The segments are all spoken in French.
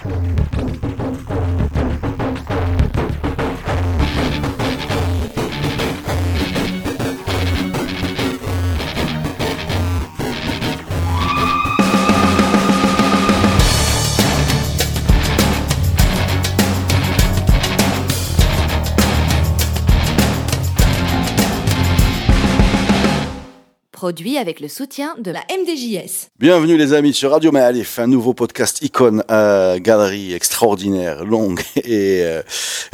Thank you. Produit avec le soutien de la MDJS. Bienvenue les amis sur Radio Maalif, un nouveau podcast icône, galerie extraordinaire, longue et euh,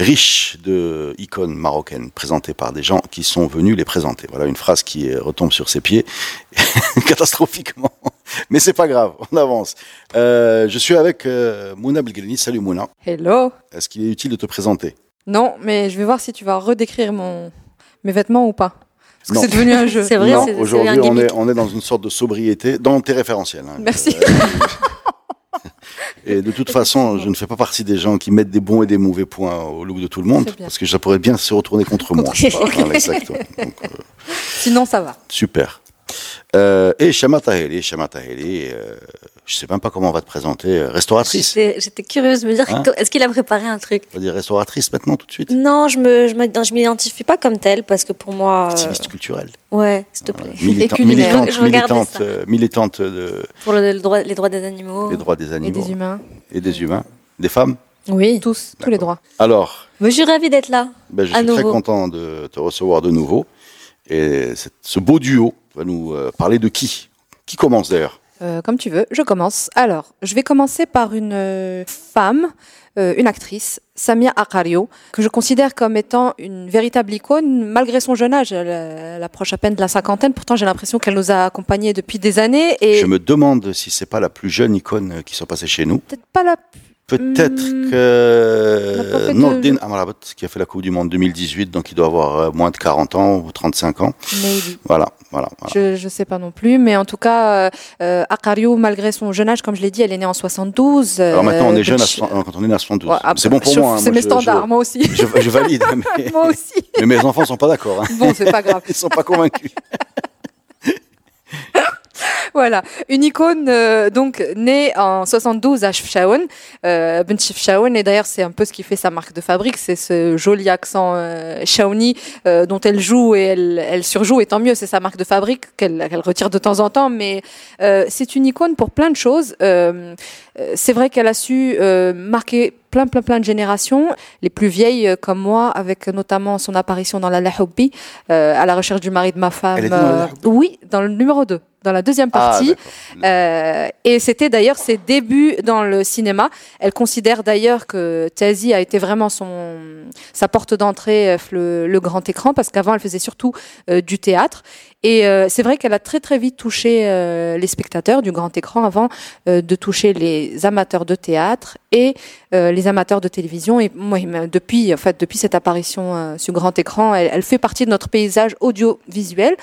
riche de icônes marocaines présentées par des gens qui sont venus les présenter. Voilà une phrase qui euh, retombe sur ses pieds catastrophiquement. Mais c'est pas grave, on avance. Euh, je suis avec euh, Mouna Belgelini. Salut Mouna. Hello. Est-ce qu'il est utile de te présenter? Non, mais je vais voir si tu vas redécrire mon... mes vêtements ou pas. Parce que c'est devenu un jeu. C'est vrai, Non, aujourd'hui un on est, on est dans une sorte de sobriété, dans tes référentiels. hein. Merci. Euh, Et de toute façon, je ne fais pas partie des gens qui mettent des bons et des mauvais points au look de tout le monde, parce que ça pourrait bien se retourner contre moi. Voilà, exactement. Donc, euh, Sinon, ça va. super. Euh, et Shama Taheli, Shama Taheli, euh, je sais même pas comment on va te présenter, euh, restauratrice. J'étais curieuse de me dire, Hein est-ce qu'il a préparé un truc? On va dire restauratrice maintenant tout de suite? Non, je me, je me- non, je m'identifie pas comme telle parce que pour moi, euh, Activiste culturelle. ouais, s'il te plaît. Militante, culinaire. militante, Je militante, ça. euh, militante de, Pour le, le droit, les droits des animaux. des droits des Et animaux des humains. et des humains, des femmes? Oui. Tous, tous les droits. Alors, Mais je suis ravie d'être là. Ben, je À suis très nouveau. content de te recevoir de nouveau. Et ce beau duo va nous euh, parler de qui? Qui commence d'ailleurs? Euh, comme tu veux, je commence. Alors, je vais commencer par une euh, femme, euh, une actrice, Samia Akario, que je considère comme étant une véritable icône, malgré son jeune âge. Elle, elle approche à peine de la cinquantaine. Pourtant, j'ai l'impression qu'elle nous a accompagnés depuis des années. Et Je me demande si c'est pas la plus jeune icône qui soit passée chez nous. peut-être pas la Peut-être Hmm. que Nordin Amrabat, qui a fait la Coupe du Monde 2018, donc il doit avoir euh, moins de 40 ans ou 35 ans. maybe. Voilà, voilà. voilà. Je je sais pas non plus, mais en tout cas, euh, euh, Akario, malgré son jeune âge, comme je l'ai dit, elle est née en 72. Alors maintenant, on euh, est jeune je- so- quand on est né à 72. Ouais, ah, c'est bon pour je- moi. hein, C'est mes je- standards, moi aussi. Je valide, mais, moi aussi. mais mes enfants sont pas d'accord. Hein. Bon, c'est pas grave. Ils sont pas convaincus. Voilà, une icône euh, donc née en 72 à Chefchaouen, euh, Bent Chefchaouen, et d'ailleurs c'est un peu ce qui fait sa marque de fabrique, c'est ce joli accent euh, euh, dont elle joue et elle, elle surjoue, et tant mieux, c'est sa marque de fabrique qu'elle retire de temps en temps, mais euh, c'est une icône pour plein de choses. Euh, euh, c'est vrai qu'elle a su euh, marquer plein plein plein de générations, les plus vieilles comme moi, avec notamment son apparition dans la Lahoubi, euh, à la recherche du mari de ma femme. Elle était dans la Lahoubi oui, dans le numéro 2, dans la deuxième partie. Ah, d'accord. Euh, et c'était d'ailleurs ses débuts dans le cinéma. Elle considère d'ailleurs que Tazi a été vraiment son sa porte d'entrée euh, le, le grand écran parce qu'avant elle faisait surtout euh, du théâtre. Et euh, c'est vrai qu'elle a très très vite touché les spectateurs du grand écran avant de toucher les amateurs de théâtre et les amateurs de télévision. Et moi, depuis en fait depuis cette apparition sur grand écran, elle, elle fait partie de notre paysage audiovisuel,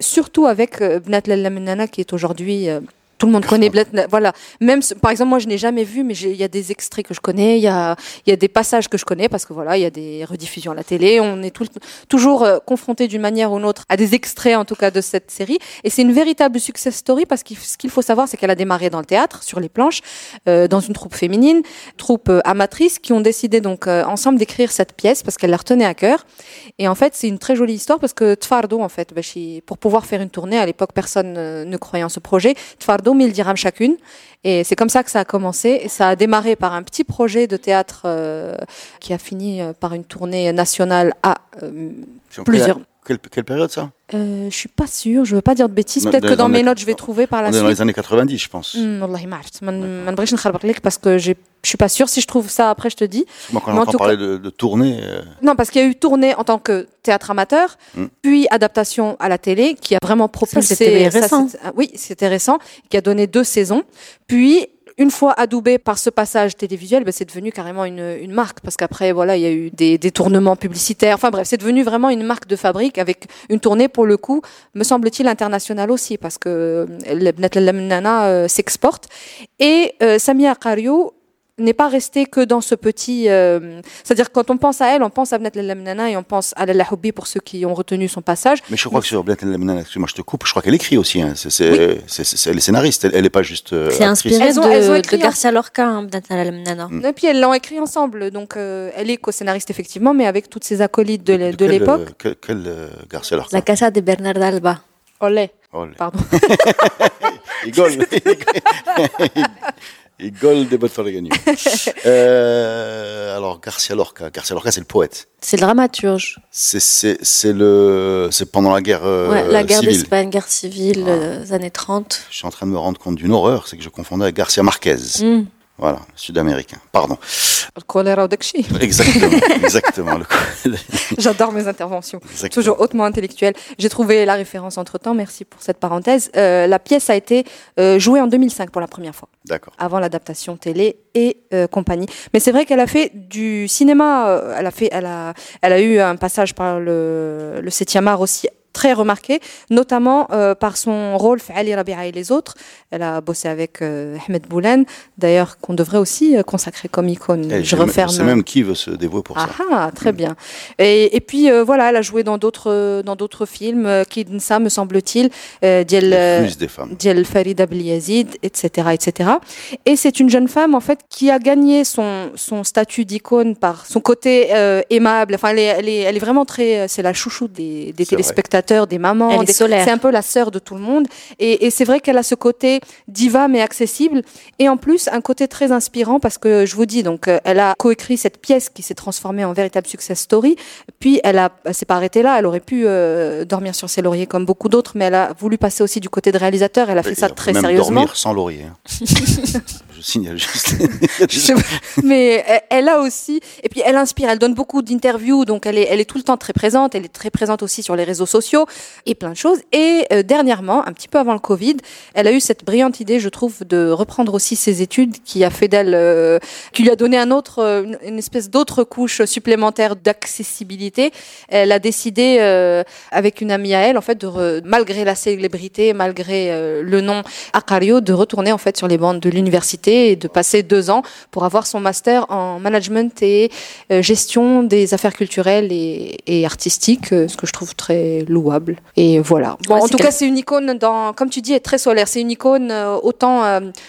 surtout avec Bnat Lalla Menana qui est aujourd'hui euh, tout le monde connaît voilà. Même par exemple moi je n'ai jamais vu mais il y a des extraits que je connais il y a y a des passages que je connais parce que voilà il y a des rediffusions à la télé. On est tout, toujours euh, confronté d'une manière ou d'une autre à des extraits en tout cas de cette série. Et c'est une véritable success story parce que ce qu'il faut savoir c'est qu'elle a démarré dans le théâtre sur les planches euh, dans une troupe féminine troupe euh, amatrice qui ont décidé donc euh, ensemble d'écrire cette pièce parce qu'elle la retenait à cœur. Et en fait c'est une très jolie histoire parce que Tfardo en fait bah, pour pouvoir faire une tournée à l'époque personne ne croyait en ce projet Tfardo 1000 dirhams chacune. Et c'est comme ça que ça a commencé. Et ça a démarré par un petit projet de théâtre euh, qui a fini euh, par une tournée nationale à euh, plusieurs quelle, période ça euh, Je suis pas sûre, je veux pas dire de bêtises. Peut-être que dans mes notes, je vais trouver par la suite. Est dans les années 90, je pense. Hmm, wallahi mmh, parce que je suis pas sûre. Si je trouve ça après, je te dis. Moi, quand j'entends parler de, de, tournée. Euh, non, parce qu'il y a eu tournée en tant que théâtre amateur, hmm. puis adaptation à la télé, qui a vraiment propulsé. C'était récent. Ah oui, c'était récent, qui a donné deux saisons. Puis une fois adoubé par ce passage télévisuel, ben, c'est devenu carrément une, une marque parce qu'après voilà il y a eu des détournements publicitaires. Enfin bref, c'est devenu vraiment une marque de fabrique avec une tournée pour le coup, me semble-t-il internationale aussi parce que euh, le Bnat Lalla Mnana, euh, s'exporte. Et euh, Samia Qario n'est pas restée que dans ce petit. euh, C'est-à-dire quand on pense à elle, on pense à Bnat Lamnana et on pense à Lalla Houbi pour ceux qui ont retenu son passage. Mais je crois que sur Blat El Lamnana, excuse-moi, je te coupe, je crois qu'elle écrit aussi. Hein. C'est, c'est, c'est, c'est- elle est scénariste, elle, elle est pas juste. euh, C'est inspiré Elles ont- elles ont écrit de Garcia Lorca, hein, Bnat. Mm. Et puis elles l'ont écrit ensemble, donc euh, elle est co-scénariste effectivement, mais avec toutes ses acolytes de, de quel, l'époque. euh, Quel, quel euh, Garcia Lorca La Casa de Bernard Alba. Olé, le- pardon. Il Il gole des Ferragamo. euh, alors, Garcia Lorca. Garcia Lorca, c'est le poète. C'est le dramaturge. C'est, le, c'est pendant la guerre, euh, ouais, la guerre d'Espagne, guerre civile, Ah. euh, années 30. Je suis en train de me rendre compte d'une horreur, c'est que je confondais avec Garcia Marquez. Mm. Voilà, sud-américain. Pardon. Le choléra d'Akshi. Exactement, exactement. J'adore mes interventions. exactement. Toujours hautement intellectuelle. J'ai trouvé la référence entre temps, merci pour cette parenthèse. Euh, la pièce a été euh, jouée en 2005 pour la première fois, D'accord. avant l'adaptation télé et euh, compagnie. Mais c'est vrai qu'elle a fait du cinéma, euh, elle, a fait, elle, a, elle a eu un passage par le, le 7e art aussi très remarqué, notamment euh, par son rôle fait Ali Rabia et les autres. Elle a bossé avec euh, Ahmed Boulen, d'ailleurs qu'on devrait aussi euh, consacrer comme icône. Eh, Je referme. sais même qui veut se dévouer pour ça. Ah, ah, très bien. Et, et puis euh, voilà, elle a joué dans d'autres dans d'autres films, euh, Kidnsa me semble-t-il, Diel. Diel Farida Bliazid, etc., etc. Et c'est une jeune femme en fait qui a gagné son son statut d'icône par son côté aimable. Enfin, elle est, elle est elle est vraiment très, c'est la chouchou des, des C'est vrai. Des mamans. Elle est des- solaire. C'est un peu la sœur de tout le monde. Et, et c'est vrai qu'elle a ce côté diva mais accessible. Et en plus, un côté très inspirant parce que je vous dis, donc, euh, elle a coécrit cette pièce qui s'est transformée en véritable success story. Puis elle a, s'est pas arrêtée là. Elle aurait pu euh, dormir sur ses lauriers comme beaucoup d'autres, mais elle a voulu passer aussi du côté de réalisateur. Elle a fait Et ça très même sérieusement. dormir sans laurier. signale juste. Mais elle- a aussi, et puis elle inspire, elle donne beaucoup d'interviews, donc elle est, elle est tout le temps très présente, elle est très présente aussi sur les réseaux sociaux et plein de choses. Et euh, dernièrement, un petit peu avant le Covid, elle a eu cette brillante idée, je trouve, de reprendre aussi ses études, qui a fait d'elle, euh, qui lui a donné un autre, euh, une, espèce d'autre couche supplémentaire d'accessibilité. Elle a décidé, avec une amie à elle, en fait, de re- malgré la célébrité, malgré le nom Acario, de retourner en fait sur les bandes de l'université et de passer deux ans pour avoir son master en management et euh, gestion des affaires culturelles et, et artistiques, euh, ce que je trouve très louable. Et voilà. Bon, Ouais, en tout cas, c'est une icône dans, comme tu dis, est très solaire. C'est une icône euh, autant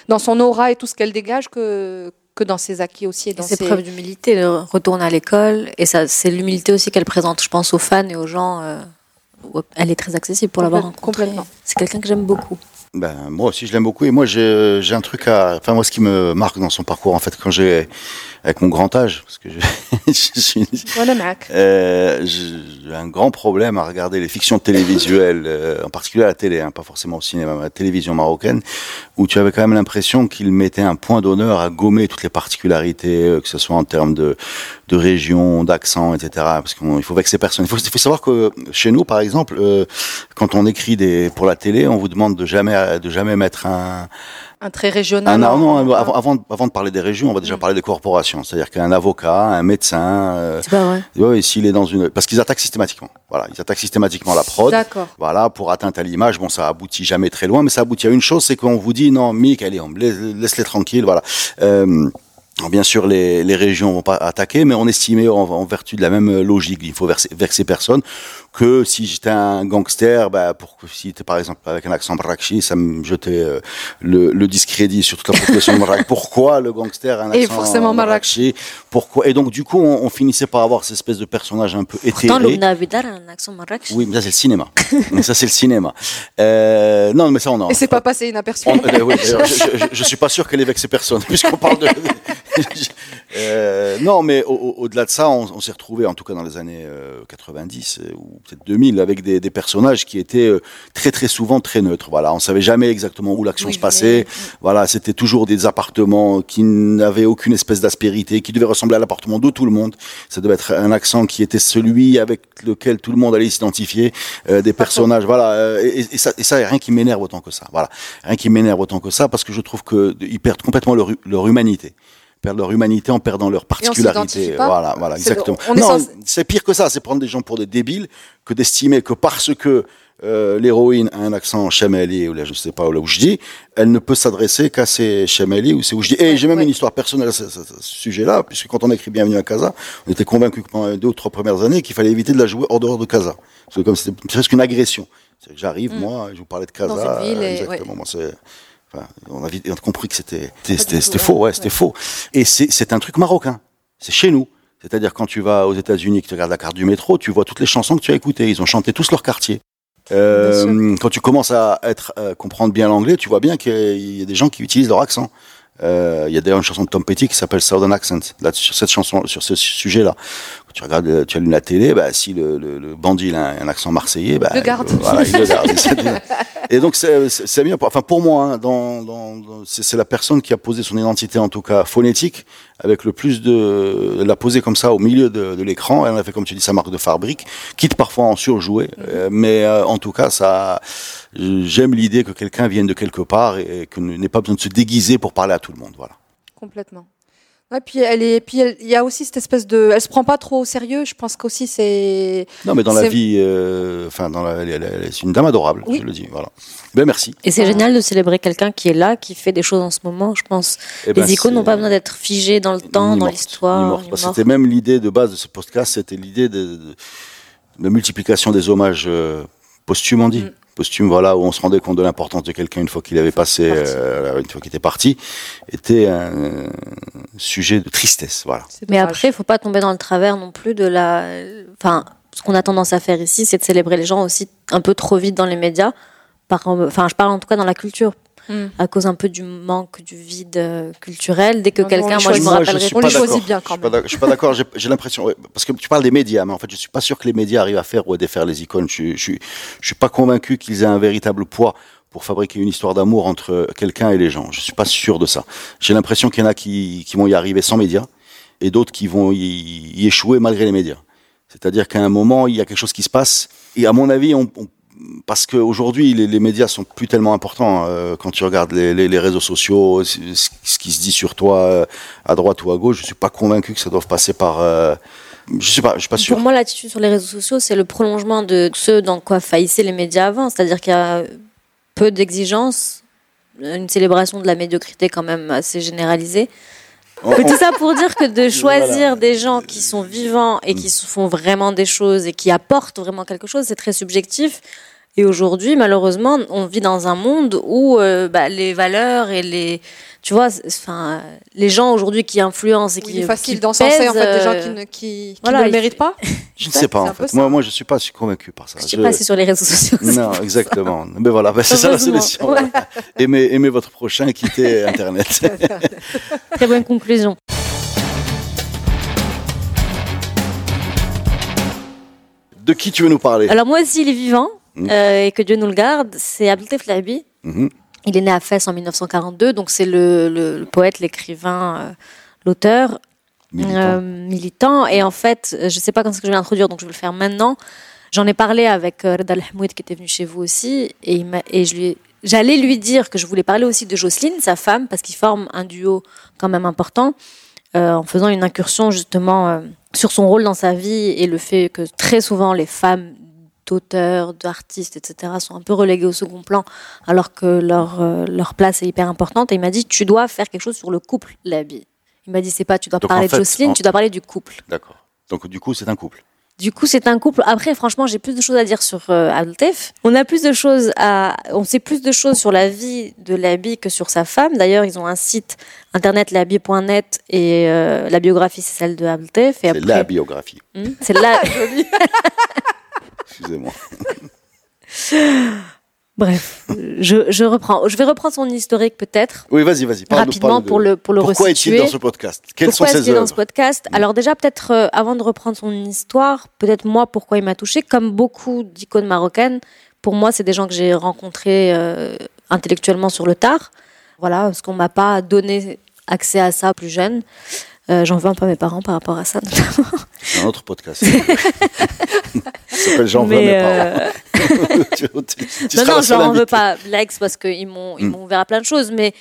dans son aura et tout ce qu'elle dégage que que dans ses acquis aussi et dans C'est ses preuve d'humilité, de retourner à l'école. Et ça, c'est l'humilité aussi qu'elle présente, je pense, aux fans et aux gens. euh, elle est très accessible pour l'avoir rencontrée. complètement. C'est quelqu'un que j'aime beaucoup. Ben, moi aussi, je l'aime beaucoup. Et moi, j'ai j'ai un truc à. Enfin, moi, ce qui me marque dans son parcours, en fait, quand j'ai. Avec mon grand âge, parce que je, je suis. Euh, j'ai un grand problème à regarder les fictions télévisuelles, euh, en particulier à la télé, hein, pas forcément au cinéma, mais à la télévision marocaine, où tu avais quand même l'impression qu'il mettait un point d'honneur à gommer toutes les particularités, euh, que ce soit en termes de, de région, d'accent, etc. Parce qu'il faut vexer personne. Il faut, il faut savoir que chez nous, par exemple, euh, quand on écrit des pour la télé, on vous demande de jamais de jamais mettre un Un trait régional. non, avant, avant, avant de parler des régions, on va déjà Mm. parler des corporations. C'est-à-dire qu'un avocat, un médecin, euh, C'est pas vrai. Ouais, s'il est dans une, parce qu'ils attaquent systématiquement. Voilà, ils attaquent systématiquement la prod. D'accord. Voilà, pour atteinte à l'image. Bon, ça aboutit jamais très loin, mais ça aboutit à une chose, c'est qu'on vous dit non, Mick, allez, on laisse- laisse-les tranquilles. Voilà. Euh, Bien sûr, les, les régions vont pas attaquer, mais on estimait en, en vertu de la même logique, il faut verser, vexer personne, que si j'étais un gangster, bah, pour que si t'es par exemple avec un accent marrakchi, ça me jetait euh, le, le discrédit sur toute la population de Marrakech. Pourquoi le gangster a un Et accent forcément marrakchi Pourquoi? Et donc du coup, on, on finissait par avoir cette espèce de personnage un peu Pourtant, éthéré. Lumna Abidar a un accent marrakech. Oui, mais ça c'est le cinéma. Mais ça c'est le cinéma. Euh, non, mais ça on en. Et c'est pas passé inaperçu. on- euh, oui, d'ailleurs, je, je, je suis pas sûr qu'elle ait vexé personne, puisqu'on parle de. Euh, non, mais au- au- au-delà de ça, on, on s'est retrouvé, en tout cas dans les années euh, 90 euh, ou peut-être 2000, avec des, des personnages qui étaient euh, très très souvent très neutres. Voilà, on savait jamais exactement où l'action Oui, se passait. Voilà, c'était toujours des appartements qui n'avaient aucune espèce d'aspérité, qui devaient ressembler à l'appartement de tout le monde. Ça devait être un accent qui était celui avec lequel tout le monde allait s'identifier. Euh, des personnages, voilà. euh, et, et ça, et ça, rien qui m'énerve autant que ça. Voilà, rien qui m'énerve autant que ça, parce que je trouve que ils perdent complètement leur, leur humanité perdent leur humanité en perdant leur particularité. Voilà, voilà, C'est- exactement. on Non, c'est pire que ça, c'est prendre des gens pour des débiles que d'estimer que parce que euh, l'héroïne a un accent chameli ou là je sais pas ou là où je dis, elle ne peut s'adresser qu'à ses chameli ou c'est où je dis. Et j'ai même ouais. une histoire personnelle à ce, ce- ce sujet-là, puisque quand on a écrit Bienvenue à Casa, on était convaincu que pendant les deux ou trois premières années qu'il fallait éviter de la jouer hors dehors de Casa, parce que comme c'était presque une agression. C'est J'arrive moi, je vous parlais de Casa, Mm. Dans une ville et- exactement. Moi, c'est Enfin, on, a vite on a compris que c'était ouais. faux, ouais, c'était faux. Et c'est un truc marocain. C'est chez nous. C'est-à-dire quand tu vas aux États-Unis, que tu regardes la carte du métro, tu vois toutes les chansons que tu as écoutées. Ils ont chanté tous leur quartier. Euh, quand tu commences à être euh, comprendre bien l'anglais, tu vois bien qu'il y a des gens qui utilisent leur accent. Euh, Il y a d'ailleurs une chanson de Tom Petty qui s'appelle Southern Accent, là, sur cette chanson, sur ce sujet-là. Quand tu regardes, tu allumes la télé, bah, si le, le, le bandit il a un, un accent marseillais, bah, Le garde. voilà, il le garde. Et donc c'est bien. Enfin pour moi, hein, dans, dans, dans- c'est la personne qui a posé son identité en tout cas phonétique avec le plus de l'a posé comme ça au milieu de, de l'écran. Elle a fait comme tu dis sa marque de fabrique, quitte parfois à en surjouer, euh, mais euh, en tout cas ça. J'aime l'idée que quelqu'un vienne de quelque part et, et que n'ait pas besoin de se déguiser pour parler à tout le monde. Voilà. Complètement. Ouais, puis elle est, puis il y a aussi cette espèce de, elle se prend pas trop au sérieux. Je pense qu'aussi c'est. Non, mais dans la vie, euh, enfin dans la, elle, elle- elle- c'est une dame adorable. Oui. Je le dis. Voilà. Ben merci. Et c'est Ah. génial de célébrer quelqu'un qui est là, qui fait des choses en ce moment. Je pense Eh ben, les icônes c'est- n'ont pas besoin d'être figées dans le temps, dans l'histoire. C'était même l'idée de base de ce podcast, c'était l'idée de, de, de multiplication des hommages euh, posthumes, on dit. Mm. Posthumes, voilà, où on se rendait compte de l'importance de quelqu'un une fois qu'il avait passé, euh, une fois qu'il était parti, était un sujet de tristesse, voilà. Mais après, il faut pas tomber dans le travers non plus de la. Enfin, ce qu'on a tendance à faire ici, c'est de célébrer les gens aussi un peu trop vite dans les médias. Par... Enfin, je parle en tout cas dans la culture, Hmm. à cause un peu du manque, du vide euh, culturel. Dès que quelqu'un, moi, je me rappellerai. suis on pas les choisit bien quand même. Je suis pas d'accord. J'ai l'impression ouais, parce que tu parles des médias, mais en fait, je suis pas sûr que les médias arrivent à faire ou à défaire les icônes. Je, suis- je, suis- je suis pas convaincu qu'ils aient un véritable poids pour fabriquer une histoire d'amour entre quelqu'un et les gens. Je suis pas sûr de ça. J'ai l'impression qu'il y en a qui, qui vont y arriver sans médias et d'autres qui vont y, y échouer malgré les médias. C'est-à-dire qu'à un moment, il y a quelque chose qui se passe. Et à mon avis, on, on- parce qu'aujourd'hui, les, les médias sont plus tellement importants. euh, quand tu regardes les, les- les réseaux sociaux, ce, ce qui se dit sur toi euh, à droite ou à gauche, je suis pas convaincu que ça doive passer par. euh, je sais pas, je suis pas sûr. Pour moi, l'attitude sur les réseaux sociaux, c'est le prolongement de ce dans quoi faillissaient les médias avant. C'est-à-dire qu'il y a peu d'exigences, une célébration de la médiocrité quand même assez généralisée. Mais tout ça pour dire que de choisir Voilà. des gens qui sont vivants et qui se font vraiment des choses et qui apportent vraiment quelque chose, c'est très subjectif. Et aujourd'hui, malheureusement, on vit dans un monde où euh, bah, les valeurs et les, tu vois, enfin, les gens aujourd'hui qui influencent et Oui, qui il est facile d'encenser en fait des gens euh, qui ne, qui, qui voilà, ne le méritent pas. je ne sais pas en fait. Moi, moi, je suis pas convaincu par ça. Je sais pas, c'est sur les réseaux sociaux. Non, exactement. Mais voilà, bah, c'est ça la solution. voilà. Aimez, aimez votre prochain, quittez Internet. Très bonne conclusion. De qui tu veux nous parler? Alors moi aussi, il est vivant Mm. euh, et que Dieu nous le garde. C'est Abdeltef Labi. Mhm. Il est né à Fès en 1942, donc c'est le, le- le poète, l'écrivain, euh, l'auteur, Militant. euh, militant. Et en fait, je sais pas quand est-ce que je vais l'introduire, donc je vais le faire maintenant. J'en ai parlé avec Reda Al-Hamouid qui était venu chez vous aussi, et, il m'a- et je lui ai- j'allais lui dire que je voulais parler aussi de Jocelyne, sa femme, parce qu'ils forment un duo quand même important, euh, en faisant une incursion justement euh, sur son rôle dans sa vie et le fait que très souvent les femmes d'auteurs, d'artistes, etc., sont un peu reléguées au second plan, alors que leur, euh, leur place est hyper importante. Et il m'a dit, tu dois faire quelque chose sur le couple, Labi. Il m'a dit, c'est pas, tu dois Donc, parler en fait, de Jocelyne, en- tu dois parler du couple. D'accord. Donc du coup, c'est un couple. Du coup, c'est un couple. Après, franchement, j'ai plus de choses à dire sur euh, Abdeltef. On a plus de choses à, on sait plus de choses sur la vie de Labi que sur sa femme. D'ailleurs, ils ont un site internet labi.net et euh, la biographie c'est celle de Abdeltef. Et C'est après, la biographie. Hmm, c'est la. Excusez-moi. Bref, je, je reprends. Je vais reprendre son historique peut-être Oui, vas-y, vas-y. rapidement de- pour le pour le Pourquoi est-il dans ce podcast? Quelles pourquoi sont ses dans ce podcast? Alors déjà, peut-être euh, avant de reprendre son histoire, peut-être moi, pourquoi il m'a touché Comme beaucoup d'icônes marocaines, pour moi, c'est des gens que j'ai rencontrés euh, intellectuellement sur le tard. Voilà, parce qu'on m'a pas donné accès à ça plus jeune. Euh, J'en veux un peu à mes parents par rapport à ça. notamment. C'est un autre podcast. Ça s'appelle J'en veux mes euh, parents. Tu- tu- tu non, non, la je seule leur en veux pas l'ex parce qu'ils m'ont Mm. ouvert à plein de choses, mais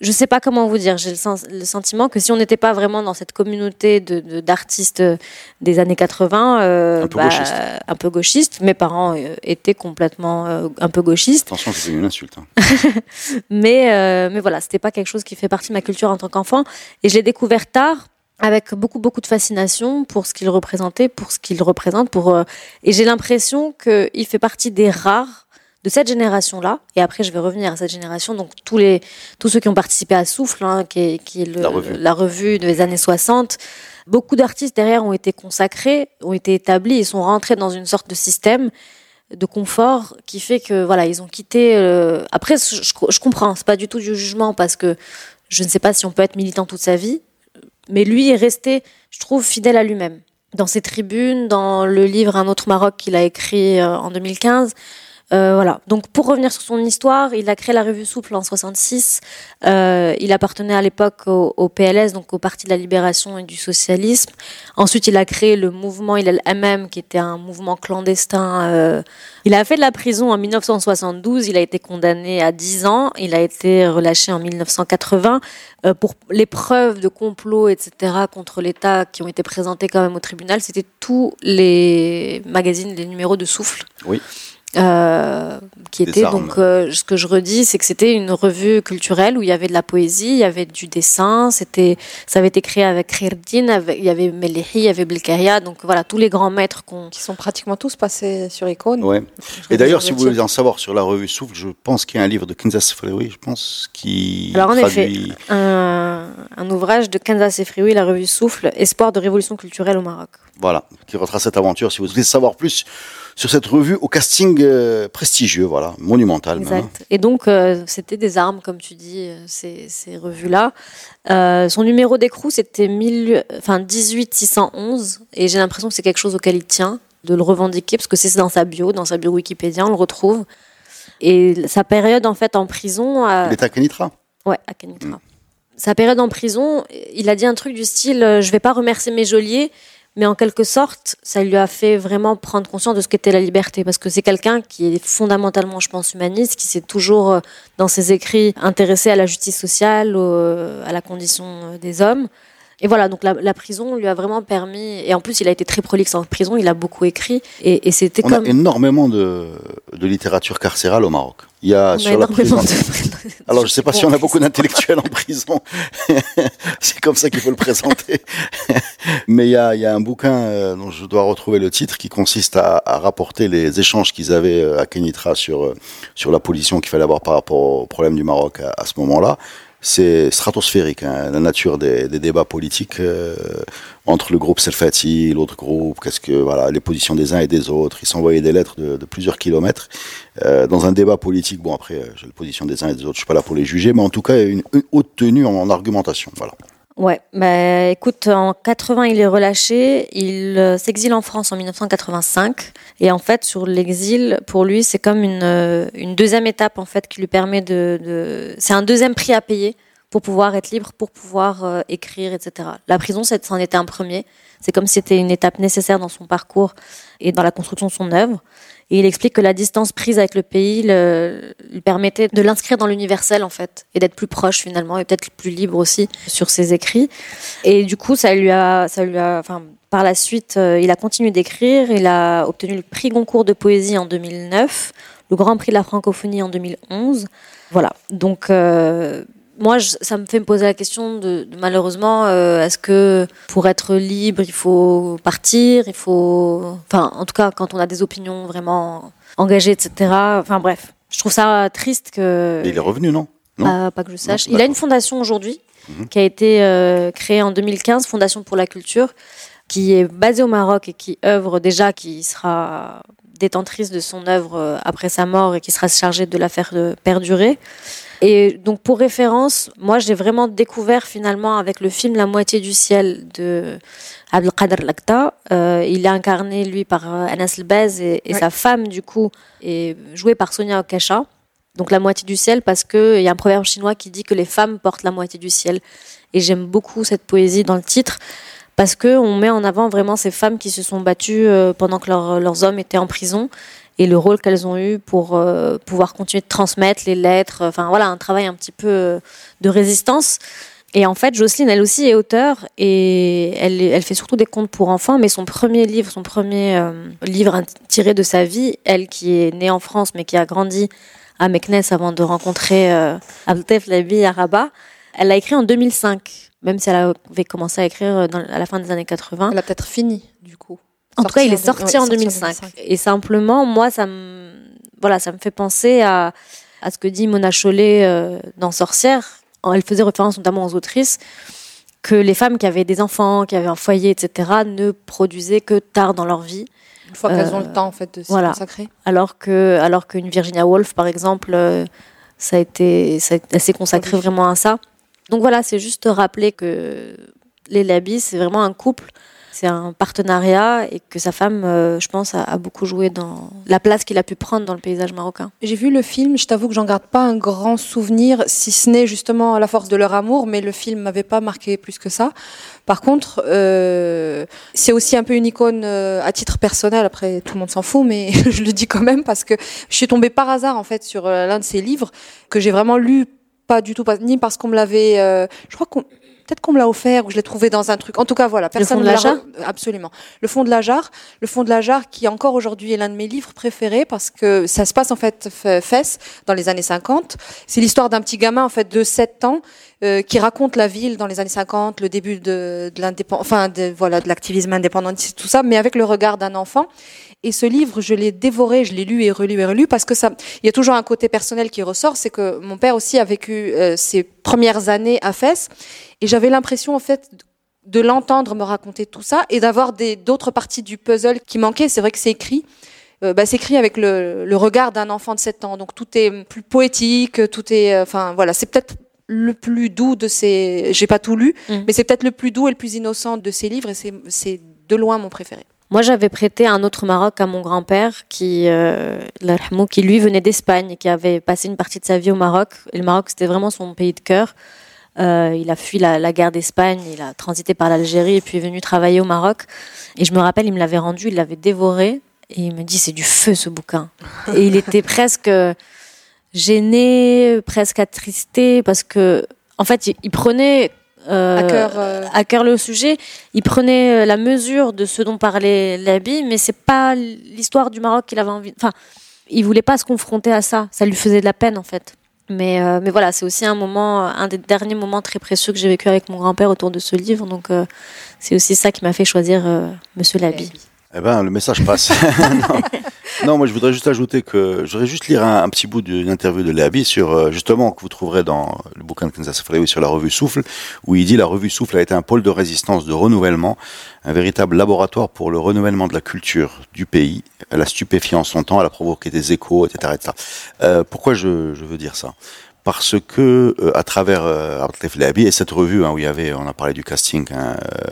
je sais pas comment vous dire. J'ai le, le sentiment que si on n'était pas vraiment dans cette communauté de de- d'artistes euh, des années 80, euh, Un peu gauchiste. un peu gauchiste, mes parents euh, étaient complètement euh, un peu gauchistes. Attention, c'est une insulte. hein. Mais, euh, mais voilà, c'était pas quelque chose qui fait partie de ma culture en tant qu'enfant. Et je l'ai découvert tard, avec beaucoup, beaucoup de fascination pour ce qu'il représentait, pour ce qu'il représente. Pour, euh, et j'ai l'impression qu'il fait partie des rares de cette génération-là. Et après, je vais revenir à cette génération. Donc, tous, les, tous ceux qui ont participé à Souffle, hein, qui est, qui est le- La revue. la revue des années 60, beaucoup d'artistes derrière ont été consacrés, ont été établis et sont rentrés dans une sorte de système de confort qui fait que voilà ils ont quitté euh, après je, je comprends c'est pas du tout du jugement parce que je ne sais pas si on peut être militant toute sa vie mais lui est resté je trouve fidèle à lui-même. Dans ses tribunes dans le livre un autre Maroc qu'il a écrit euh, en 2015 euh, voilà. Donc pour revenir sur son histoire, il a créé la revue Souple en 66. Euh, il appartenait à l'époque au, PLS, donc au Parti de la Libération et du Socialisme. Ensuite, il a créé le mouvement Il MM, qui était un mouvement clandestin. euh. Il a fait de la prison en 1972. Il a été condamné à 10 ans. Il a été relâché en 1980 euh, pour les preuves de complot, etc., contre l'État qui ont été présentées quand même au tribunal. C'était tous les magazines, les numéros de Souffle. Oui. Euh, qui était donc euh, ce que je redis c'est que c'était une revue culturelle où il y avait de la poésie il y avait du dessin c'était ça avait été créé avec Khirdin avec- il y avait Melehi il y avait Belkaria donc voilà tous les grands maîtres qu'on Qui sont pratiquement tous passés sur Icône. Ouais. Et d'ailleurs, si vous voulez en savoir sur la revue Souffle, je pense qu'il y a un livre de Kansas Freeway, je pense, qui Alors, en traduit. un, un ouvrage de Kansas Frioui la revue Souffle espoir de révolution culturelle au Maroc Voilà, qui retrace cette aventure. Si vous voulez savoir plus sur cette revue au casting euh, prestigieux, voilà, monumental. même, hein. Et donc, euh, c'était des armes, comme tu dis, euh, ces, ces revues-là. Euh, son numéro d'écrou, c'était 1000 enfin, 18611. Et j'ai l'impression que c'est quelque chose auquel il tient, de le revendiquer, parce que c'est dans sa bio, dans sa bio Wikipédia, on le retrouve. Et sa période, en fait, en prison. Il est à Kenitra. Ouais, à Kenitra. Sa période en prison, il a dit un truc du style Je vais pas remercier mes geôliers, mais en quelque sorte, ça lui a fait vraiment prendre conscience de ce qu'était la liberté. Parce que c'est quelqu'un qui est fondamentalement, je pense, humaniste, qui s'est toujours, euh, dans ses écrits, intéressé à la justice sociale, au- à la condition euh, des hommes. Et voilà, donc la, la prison lui a vraiment permis. Et en plus, il a été très prolixe en prison, il a beaucoup écrit. Et, et c'était On comme. a énormément de, de littérature carcérale au Maroc. Il y a on a sur la prison. de- Alors, je sais pas si on a beaucoup d'intellectuels en prison. c'est comme ça qu'il faut le présenter. Mais il y a, y a un bouquin euh, dont je dois retrouver le titre qui consiste à, à rapporter les échanges qu'ils avaient euh, à Kenitra sur, euh, sur la position qu'il fallait avoir par rapport au problème du Maroc à, à ce moment-là. C'est stratosphérique, hein, la nature des, des débats politiques euh, entre le groupe Selfati, l'autre groupe, qu'est-ce que voilà, les positions des uns et des autres. Ils s'envoyaient des lettres de, de plusieurs kilomètres euh, dans un débat politique. Bon, après, euh, j'ai la position des uns et des autres, je suis pas là pour les juger, mais en tout cas, une, une haute tenue en, en argumentation. Voilà. Ouais, bah écoute, en 80, il est relâché, il euh, s'exile en France en 1985 et en fait sur l'exil pour lui, c'est comme une euh, une deuxième étape en fait qui lui permet de, de c'est un deuxième prix à payer pour pouvoir être libre, pour pouvoir euh, écrire, etc. La prison, c'en était un premier. C'est comme si c'était une étape nécessaire dans son parcours et dans la construction de son œuvre. Et il explique que la distance prise avec le pays le, lui permettait de l'inscrire dans l'universel, en fait, et d'être plus proche finalement, et peut-être plus libre aussi sur ses écrits. Et du coup, ça lui a, ça lui a, enfin, par la suite, euh, il a continué d'écrire. Il a obtenu le prix Goncourt de poésie en 2009, le Grand Prix de la francophonie en 2011. Voilà. Donc, euh, moi, je- ça me fait me poser la question de, de malheureusement, euh, est-ce que pour être libre, il faut partir, il faut, enfin, en tout cas, quand on a des opinions vraiment engagées, etc. Enfin, bref, je trouve ça triste que. Il est revenu, non? Non? Pas, pas que je sache. Non, il a une fondation aujourd'hui Mhm. qui a été euh, créée en 2015, Fondation pour la culture, qui est basée au Maroc et qui œuvre déjà, qui sera détentrice de son œuvre euh, après sa mort et qui sera chargée de la faire perdurer. Et donc pour référence, moi j'ai vraiment découvert finalement avec le film La moitié du ciel de Abdelkader Lakta. Euh, il est incarné lui par euh, Anas Elbaz et, sa femme du coup est jouée par Sonia Okasha. Donc la moitié du ciel parce que il y a un proverbe chinois qui dit que les femmes portent la moitié du ciel. Et j'aime beaucoup cette poésie dans le titre parce que on met en avant vraiment ces femmes qui se sont battues euh, pendant que leurs- hommes étaient en prison et le rôle qu'elles ont eu pour euh, pouvoir continuer de transmettre les lettres. Enfin voilà, un travail un petit peu euh, de résistance. Et en fait, Jocelyne, elle aussi est auteure et elle, elle fait surtout des contes pour enfants. Mais son premier livre, son premier euh, livre tiré de sa vie, elle qui est née en France mais qui a grandi à Meknes avant de rencontrer euh, Abdeltef Labi à Rabat, elle l'a écrit en 2005, même si elle avait commencé à écrire dans, à la fin des années 80. Elle a peut-être fini, du coup. En tout cas, il est sorti, en, sorti 2005. Et simplement, moi, ça me, voilà, ça me fait penser à, à ce que dit Mona Chollet euh, dans Sorcière. Elle faisait référence notamment aux autrices que les femmes qui avaient des enfants, qui avaient un foyer, etc., ne produisaient que tard dans leur vie. Une fois qu'elles ont Euh, le temps, en fait, de s'y voilà. consacrer. Alors que, alors qu'une Virginia Woolf, par exemple, euh, ça a été, ça, s'est consacrée vraiment à ça. Donc voilà, c'est juste rappeler que les Labis, c'est vraiment un couple, c'est un partenariat et que sa femme, euh, je pense, a, beaucoup joué dans la place qu'il a pu prendre dans le paysage marocain. J'ai vu le film, je t'avoue que j'en garde pas un grand souvenir, si ce n'est justement à la force de leur amour, mais le film m'avait pas marqué plus que ça. Par contre, euh, c'est aussi un peu une icône euh, à titre personnel. Après, tout le monde s'en fout, mais je le dis quand même parce que je suis tombée par hasard en fait sur euh, l'un de ses livres que j'ai vraiment lu, pas du tout, pas, ni parce qu'on me l'avait, euh, je crois qu'on Peut-être qu'on me l'a offert ou je l'ai trouvé dans un truc. En tout cas, voilà. Personne fond de me la Absolument. Le fond de la jarre. Le fond de la jarre qui encore aujourd'hui est l'un de mes livres préférés parce que ça se passe en fait f- fesse dans les années 50. C'est l'histoire d'un petit gamin en fait de 7 ans euh, qui raconte la ville dans les années 50, le début de, de l'indépendance, enfin de, voilà de l'activisme indépendantiste, tout ça, mais avec le regard d'un enfant. Et ce livre, je l'ai dévoré, je l'ai lu et relu et relu parce que ça, il y a toujours un côté personnel qui ressort, c'est que mon père aussi a vécu euh, ses premières années à Fès et j'avais l'impression en fait de l'entendre me raconter tout ça et d'avoir des d'autres parties du puzzle qui manquaient. C'est vrai que c'est écrit. euh, bah, c'est écrit avec le, le regard d'un enfant de 7 ans. Donc tout est plus poétique, tout est, euh, enfin voilà, c'est peut-être le plus doux de ces. J'ai pas tout lu, Mm. mais c'est peut-être le plus doux et le plus innocent de ces livres et c'est c'est de loin mon préféré. Moi, j'avais prêté un autre Maroc à mon grand-père qui, euh, qui lui venait d'Espagne et qui avait passé une partie de sa vie au Maroc. Et le Maroc, c'était vraiment son pays de cœur. Euh, il a fui la, la guerre d'Espagne, il a transité par l'Algérie et puis est venu travailler au Maroc. Et je me rappelle, il me l'avait rendu, il l'avait dévoré. Et il me dit, c'est du feu ce bouquin. et il était presque gêné, presque attristé parce que, en fait, il, il prenait euh, À cœur, euh, à cœur le sujet. Il prenait euh, la mesure de ce dont parlait Labi, mais c'est pas l'histoire du Maroc qu'il avait envie. Enfin, il voulait pas se confronter à ça. Ça lui faisait de la peine en fait. Mais, euh, mais voilà, c'est aussi un moment, un des derniers moments très précieux que j'ai vécu avec mon grand-père autour de ce livre. Donc euh, c'est aussi ça qui m'a fait choisir euh, Monsieur Labi. Eh ben, le message passe. non. Moi, je voudrais juste ajouter que je voudrais juste lire un, petit bout d'une interview de Léabi sur, euh, justement, que vous trouverez dans le bouquin de Kansas Flawi sur la revue Souffle, où il dit la revue Souffle a été un pôle de résistance, de renouvellement, un véritable laboratoire pour le renouvellement de la culture du pays. Elle a stupéfié en son temps, elle a provoqué des échos, etc., etc. Euh, pourquoi je, je veux dire ça? Parce que, euh, à travers euh, et cette revue, hein, où il y avait, on a parlé du casting, hein, euh,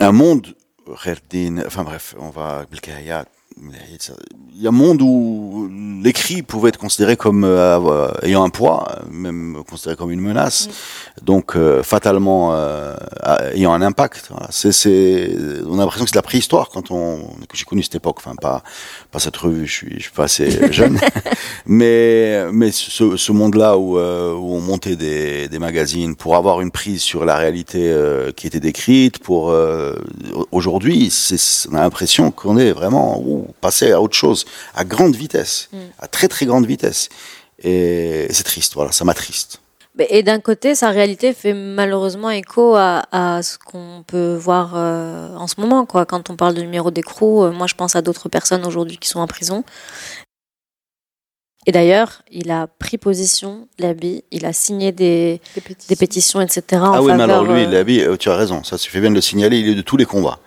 un monde Kherdin, enfin bref, on va بالكهيات, il y a un monde où l'écrit pouvait être considéré comme euh, ayant un poids, même considéré comme une menace, donc euh, fatalement euh, ayant un impact. Voilà. C'est, on a l'impression que c'est la préhistoire quand on que j'ai connu cette époque. Enfin pas pas cette revue, je suis je suis pas assez jeune, mais mais ce, ce monde-là où, euh, où on montait des, des magazines pour avoir une prise sur la réalité euh, qui était décrite. Pour euh, aujourd'hui, on a l'impression qu'on est vraiment ouh, passé à autre chose, à grande vitesse, Mm. à très très grande vitesse. Et c'est triste, voilà, ça m'attriste. Et d'un côté, sa réalité fait malheureusement écho à, à ce qu'on peut voir euh, en ce moment. Quoi. Quand on parle de numéro d'écrou, euh, moi je pense à d'autres personnes aujourd'hui qui sont en prison. Et d'ailleurs, il a pris position, l'habit, il a signé des, Des pétitions. des pétitions, etc. en Ah oui, mais faveur, alors lui, euh, l'habit, euh, tu as raison, ça se fait bien de le signaler, il est de tous les combats.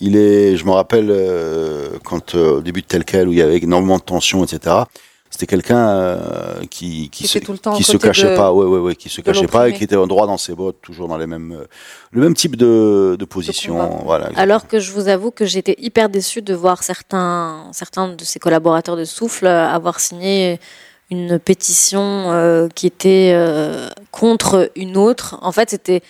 Il est, je me rappelle, euh, quand euh, au début de tel quel, où il y avait énormément de tensions, etc. C'était quelqu'un euh, qui qui Qui se, était tout le temps qui se cachait de- pas, ouais ouais ouais, qui se cachait pas et qui était droit dans ses bottes, toujours dans les mêmes le même type de de position, voilà. Alors que je vous avoue que j'étais hyper déçue de voir certains, certains de ses collaborateurs de Souffle avoir signé une pétition euh, qui était euh, contre une autre. En fait, c'était.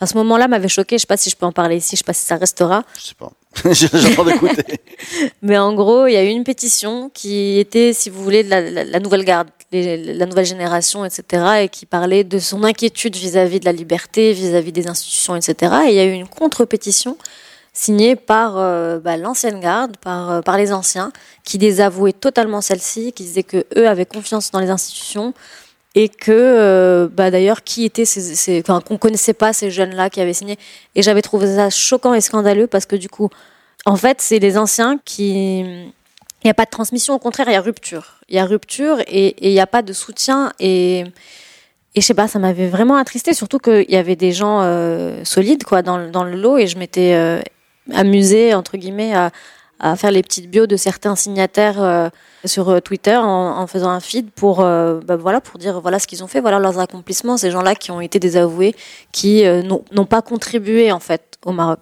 À ce moment-là, m'avait choqué. Je sais pas si je peux en parler ici. Je sais pas si ça restera. Je sais pas. J'entends d'écouter. Mais en gros, il y a eu une pétition qui était, si vous voulez, de la, la- la nouvelle garde, les- la nouvelle génération, etc., et qui parlait de son inquiétude vis-à-vis de la liberté, vis-à-vis des institutions, etc. Et il y a eu une contre-pétition signée par euh, bah, l'ancienne garde, par, euh, par les anciens, qui désavouaient totalement celle-ci, qui disaient que eux avaient confiance dans les institutions et que euh, bah, d'ailleurs qui étaient ces, ces enfin, qu'on connaissait pas ces jeunes-là qui avaient signé. Et j'avais trouvé ça choquant et scandaleux parce que du coup, en fait, c'est les anciens qui il n'y a pas de transmission, au contraire, il y a rupture. Il y a rupture et il n'y a pas de soutien. Et, et je sais pas, ça m'avait vraiment attristé, surtout qu'il y avait des gens euh, solides quoi, dans le lot et je m'étais euh, amusée, entre guillemets, à, à faire les petites bios de certains signataires euh, sur euh, Twitter en, faisant un feed pour, euh, bah, voilà, pour dire voilà ce qu'ils ont fait, voilà leurs accomplissements, ces gens-là qui ont été désavoués, qui n'ont pas contribué en fait au Maroc.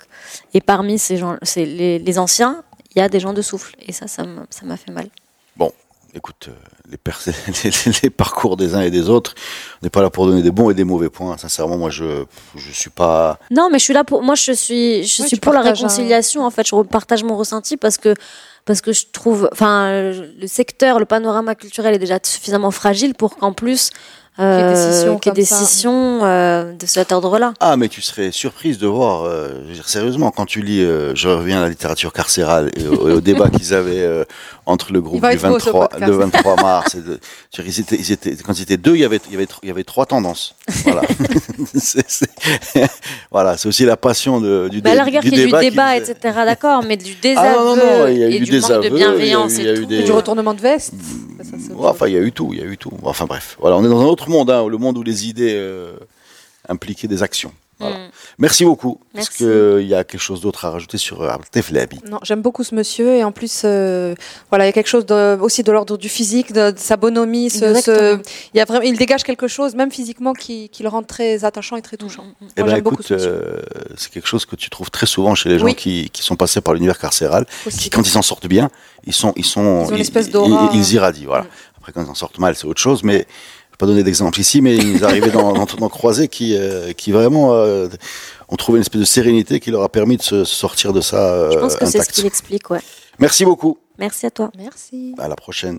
Et parmi ces gens, les, les anciens, il y a des gens de souffle. Et ça, ça m'a fait mal. Écoute, euh, les, perc- les, les parcours des uns et des autres, on n'est pas là pour donner des bons et des mauvais points. Sincèrement, moi, je je suis pas. Non, mais je suis là pour. Moi, je suis, je Ouais, suis pour la un- réconciliation. En fait, je partage mon ressenti parce que parce que je trouve, enfin, le secteur, le panorama culturel est déjà suffisamment fragile pour qu'en plus ait des scissions qu'il y ait comme des ça. scissions euh, de cet ordre-là. Ah, mais tu serais surprise de voir, euh, je veux dire, sérieusement, quand tu lis, euh, je reviens à la littérature carcérale et au, et au débat qu'ils avaient euh, entre le groupe du être beau, ce 23, podcast. le 23 mars. Et de, je veux dire, ils étaient, ils étaient, quand ils étaient deux, il y avait, il y avait, il y avait trois tendances. Voilà. c'est, voilà, aussi la passion de, du, Bah, à dé- la du du débat. débat, qu'ils- etc. D'accord, mais du Ah, désaveu non, non, non, il y a et eu du manque de bienveillance il y a eu- il y a et eu tout. des- Du retournement de veste. Ça, enfin, il y a eu tout, il y a eu tout. Enfin, bref. Voilà, on est dans un autre monde, hein, le monde où les idées euh, impliquaient des actions. Voilà. Mm. Merci beaucoup. Est-ce qu'il y a quelque chose d'autre à rajouter sur euh, Abdel Labi Non, j'aime beaucoup ce monsieur et en plus, euh, voilà, il y a quelque chose de, aussi de l'ordre du physique, de, de sa bonhomie. Ce, ce- Exactement. il y a vraiment, il dégage quelque chose, même physiquement, qui, qui le rend très attachant et très touchant. Mm, mm, Eh Moi, ben, j'aime beaucoup ce euh, c'est quelque chose que tu trouves très souvent chez les gens Oui. qui, qui sont passés par l'univers carcéral, Aussi. qui, quand ils s'en sortent bien, ils sont, ils sont, Ils ont une espèce d'aura. ils, ils irradient, voilà. Après, quand ils en sortent mal, c'est autre chose, mais pas donner d'exemple ici, mais ils arrivaient dans, dans, dans croisés qui, euh, qui vraiment, euh, ont trouvé une espèce de sérénité qui leur a permis de se sortir de ça euh, Je pense que c'est ce qu'il explique, ouais. Merci beaucoup. Merci à toi. Merci. À la prochaine.